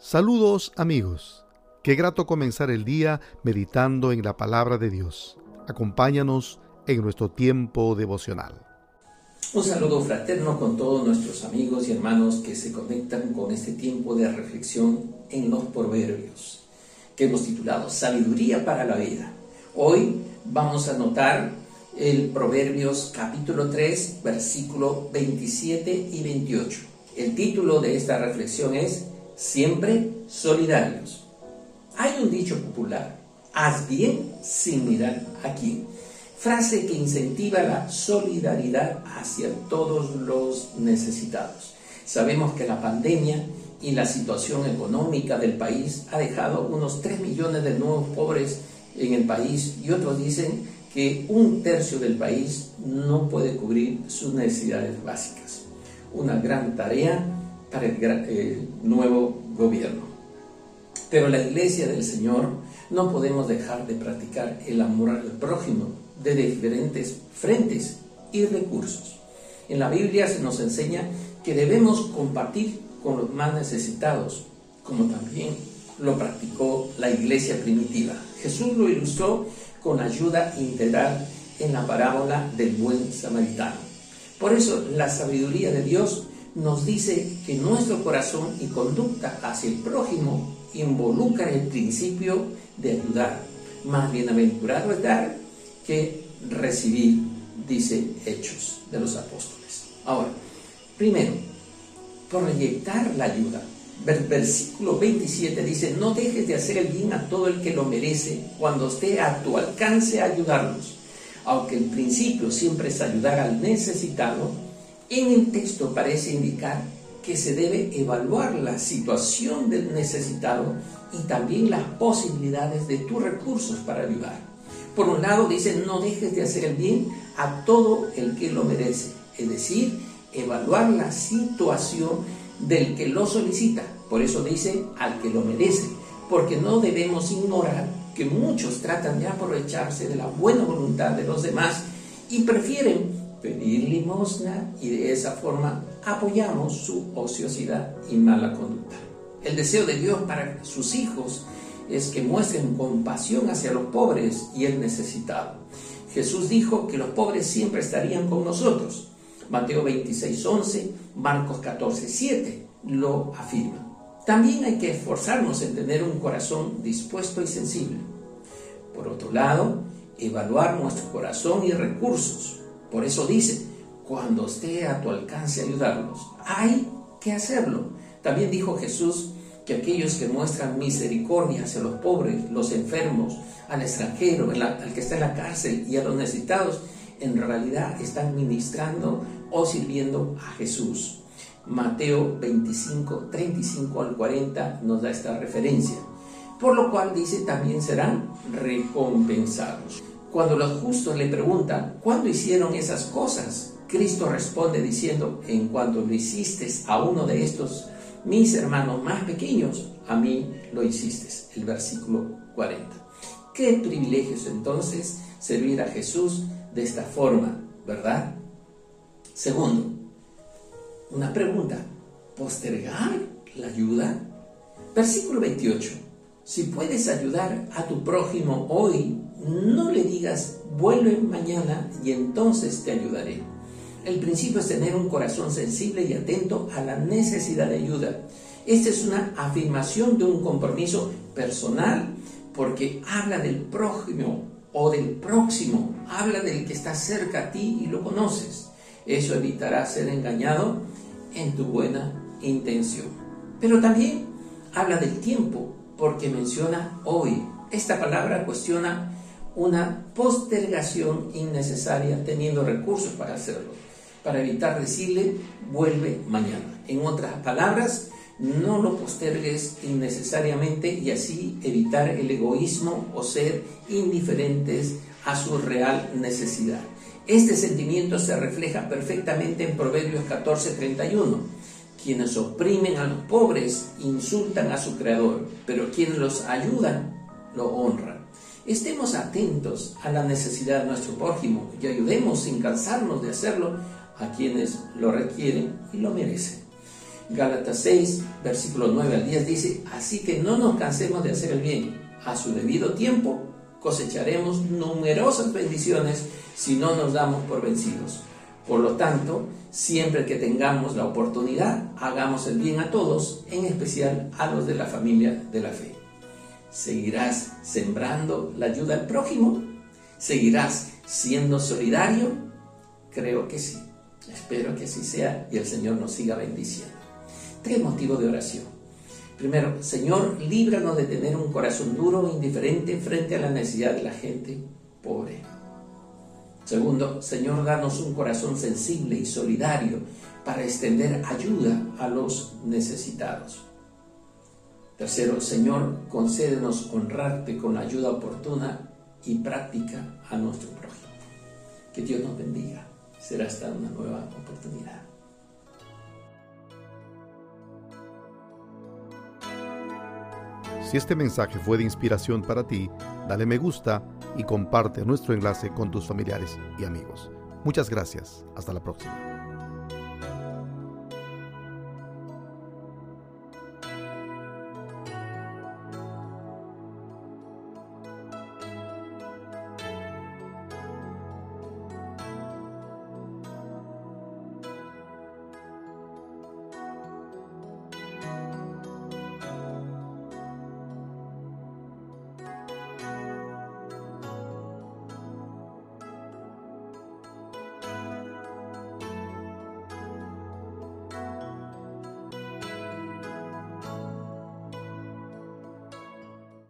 Saludos amigos. Qué grato comenzar el día meditando en la palabra de Dios. Acompáñanos en nuestro tiempo devocional. Un saludo fraterno con todos nuestros amigos y hermanos que se conectan con este tiempo de reflexión en los proverbios, que hemos titulado Sabiduría para la vida. Hoy vamos a notar el Proverbios capítulo 3, versículo 27 y 28. El título de esta reflexión es siempre solidarios. Hay un dicho popular, haz bien sin mirar a quién, frase que incentiva la solidaridad hacia todos los necesitados. Sabemos que la pandemia y la situación económica del país ha dejado unos 3 millones de nuevos pobres en el país y otros dicen que un tercio del país no puede cubrir sus necesidades básicas. Una gran tarea para el eh, nuevo gobierno. Pero la iglesia del Señor no podemos dejar de practicar el amor al prójimo de diferentes frentes y recursos. En la Biblia se nos enseña que debemos compartir con los más necesitados, como también lo practicó la iglesia primitiva. Jesús lo ilustró con ayuda integral en la parábola del buen samaritano. Por eso la sabiduría de Dios nos dice que nuestro corazón y conducta hacia el prójimo involucran el principio de ayudar. Más bienaventurado es dar que recibir, dice Hechos de los Apóstoles. Ahora, primero, proyectar la ayuda. Versículo 27 dice, no dejes de hacer el bien a todo el que lo merece cuando esté a tu alcance ayudarlos. Aunque el principio siempre es ayudar al necesitado, en el texto parece indicar que se debe evaluar la situación del necesitado y también las posibilidades de tus recursos para ayudar. Por un lado dice, no dejes de hacer el bien a todo el que lo merece, es decir, evaluar la situación del que lo solicita. Por eso dice al que lo merece, porque no debemos ignorar que muchos tratan de aprovecharse de la buena voluntad de los demás y prefieren pedir limosna y de esa forma apoyamos su ociosidad y mala conducta. El deseo de Dios para sus hijos es que muestren compasión hacia los pobres y el necesitado. Jesús dijo que los pobres siempre estarían con nosotros. Mateo 26, 11, Marcos 14, 7 lo afirma. También hay que esforzarnos en tener un corazón dispuesto y sensible. Por otro lado, evaluar nuestro corazón y recursos por eso dice, cuando esté a tu alcance ayudarlos, hay que hacerlo. También dijo Jesús que aquellos que muestran misericordia hacia los pobres, los enfermos, al extranjero, al que está en la cárcel y a los necesitados, en realidad están ministrando o sirviendo a Jesús. Mateo 25, 35 al 40 nos da esta referencia. Por lo cual dice también serán recompensados. Cuando los justos le preguntan, ¿cuándo hicieron esas cosas? Cristo responde diciendo, en cuanto lo hiciste a uno de estos mis hermanos más pequeños, a mí lo hiciste. El versículo 40. Qué privilegios entonces servir a Jesús de esta forma, ¿verdad? Segundo, una pregunta, ¿postergar la ayuda? Versículo 28. Si puedes ayudar a tu prójimo hoy, no le digas, vuelve mañana y entonces te ayudaré. El principio es tener un corazón sensible y atento a la necesidad de ayuda. Esta es una afirmación de un compromiso personal porque habla del prójimo o del próximo, habla del que está cerca a ti y lo conoces. Eso evitará ser engañado en tu buena intención. Pero también habla del tiempo porque menciona hoy. Esta palabra cuestiona una postergación innecesaria teniendo recursos para hacerlo, para evitar decirle vuelve mañana. En otras palabras, no lo postergues innecesariamente y así evitar el egoísmo o ser indiferentes a su real necesidad. Este sentimiento se refleja perfectamente en Proverbios 14:31. Quienes oprimen a los pobres insultan a su creador, pero quienes los ayudan lo honran. Estemos atentos a la necesidad de nuestro prójimo y ayudemos sin cansarnos de hacerlo a quienes lo requieren y lo merecen. Gálatas 6, versículo 9 al 10 dice, así que no nos cansemos de hacer el bien. A su debido tiempo cosecharemos numerosas bendiciones si no nos damos por vencidos. Por lo tanto, siempre que tengamos la oportunidad, hagamos el bien a todos, en especial a los de la familia de la fe. ¿Seguirás sembrando la ayuda al prójimo? ¿Seguirás siendo solidario? Creo que sí. Espero que así sea y el Señor nos siga bendiciendo. Tres motivos de oración. Primero, Señor, líbranos de tener un corazón duro e indiferente frente a la necesidad de la gente pobre. Segundo, Señor, danos un corazón sensible y solidario para extender ayuda a los necesitados. Tercero, Señor, concédenos honrarte con ayuda oportuna y práctica a nuestro prójimo. Que Dios nos bendiga. Será hasta una nueva oportunidad. Si este mensaje fue de inspiración para ti, dale me gusta y comparte nuestro enlace con tus familiares y amigos. Muchas gracias. Hasta la próxima.